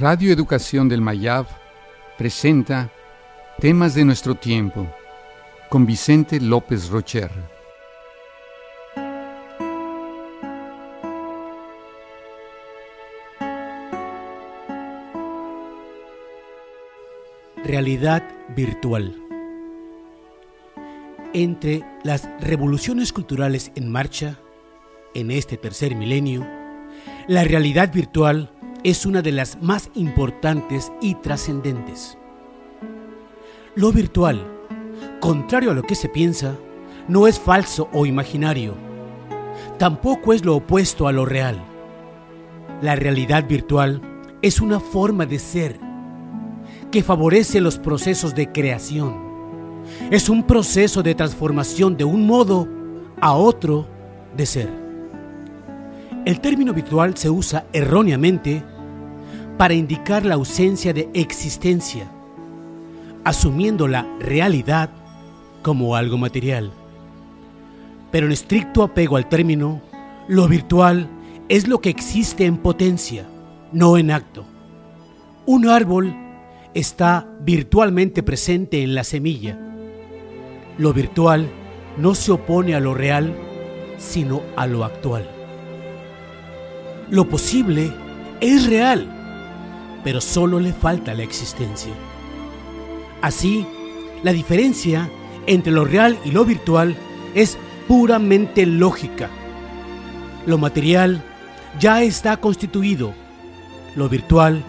Radio Educación del Mayab presenta Temas de nuestro tiempo con Vicente López Rocher. Realidad virtual. Entre las revoluciones culturales en marcha en este tercer milenio, la realidad virtual es una de las más importantes y trascendentes. Lo virtual, contrario a lo que se piensa, no es falso o imaginario. Tampoco es lo opuesto a lo real. La realidad virtual es una forma de ser que favorece los procesos de creación. Es un proceso de transformación de un modo a otro de ser. El término virtual se usa erróneamente para indicar la ausencia de existencia, asumiendo la realidad como algo material. Pero en estricto apego al término, lo virtual es lo que existe en potencia, no en acto. Un árbol está virtualmente presente en la semilla. Lo virtual no se opone a lo real, sino a lo actual. Lo posible es real, pero solo le falta la existencia. Así, la diferencia entre lo real y lo virtual es puramente lógica. Lo material ya está constituido. Lo virtual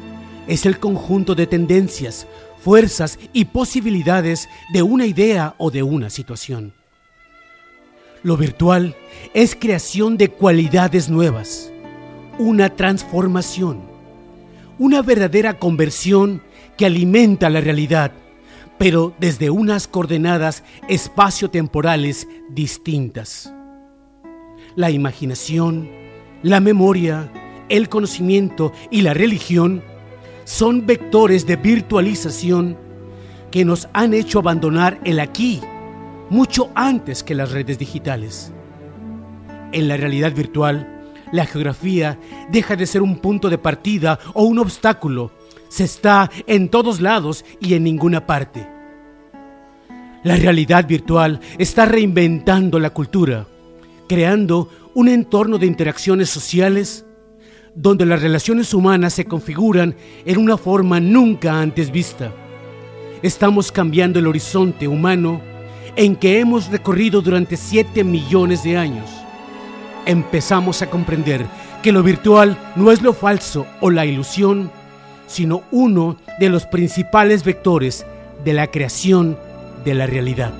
es el conjunto de tendencias, fuerzas y posibilidades de una idea o de una situación. Lo virtual es creación de cualidades nuevas una transformación, una verdadera conversión que alimenta la realidad, pero desde unas coordenadas espacio-temporales distintas. La imaginación, la memoria, el conocimiento y la religión son vectores de virtualización que nos han hecho abandonar el aquí mucho antes que las redes digitales. En la realidad virtual, la geografía deja de ser un punto de partida o un obstáculo. Se está en todos lados y en ninguna parte. La realidad virtual está reinventando la cultura, creando un entorno de interacciones sociales donde las relaciones humanas se configuran en una forma nunca antes vista. Estamos cambiando el horizonte humano en que hemos recorrido durante 7 millones de años empezamos a comprender que lo virtual no es lo falso o la ilusión, sino uno de los principales vectores de la creación de la realidad.